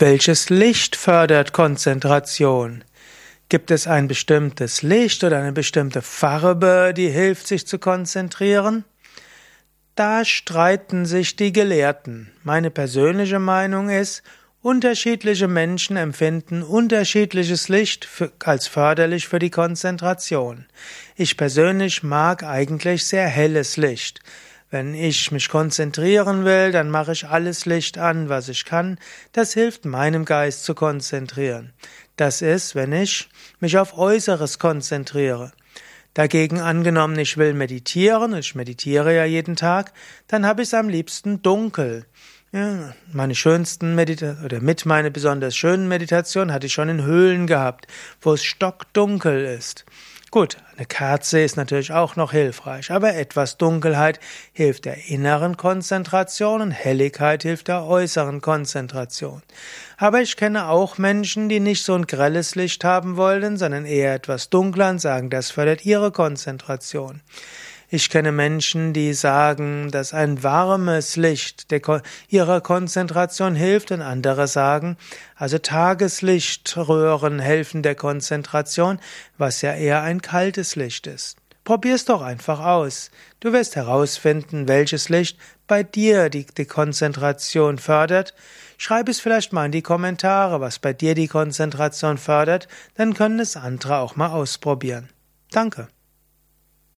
Welches Licht fördert Konzentration? Gibt es ein bestimmtes Licht oder eine bestimmte Farbe, die hilft, sich zu konzentrieren? Da streiten sich die Gelehrten. Meine persönliche Meinung ist, unterschiedliche Menschen empfinden unterschiedliches Licht als förderlich für die Konzentration. Ich persönlich mag eigentlich sehr helles Licht. Wenn ich mich konzentrieren will, dann mache ich alles Licht an, was ich kann. Das hilft meinem Geist zu konzentrieren. Das ist, wenn ich mich auf Äußeres konzentriere. Dagegen angenommen, ich will meditieren, ich meditiere ja jeden Tag, dann habe ich es am liebsten dunkel. Ja, meine schönsten Meditationen oder mit meine besonders schönen Meditationen hatte ich schon in Höhlen gehabt, wo es stockdunkel ist. Gut, eine Kerze ist natürlich auch noch hilfreich, aber etwas Dunkelheit hilft der inneren Konzentration und Helligkeit hilft der äußeren Konzentration. Aber ich kenne auch Menschen, die nicht so ein grelles Licht haben wollen, sondern eher etwas dunkler und sagen, das fördert ihre Konzentration. Ich kenne Menschen, die sagen, dass ein warmes Licht ihrer Konzentration hilft und andere sagen, also Tageslichtröhren helfen der Konzentration, was ja eher ein kaltes Licht ist. Probier's doch einfach aus. Du wirst herausfinden, welches Licht bei dir die, die Konzentration fördert. Schreib es vielleicht mal in die Kommentare, was bei dir die Konzentration fördert, dann können es andere auch mal ausprobieren. Danke.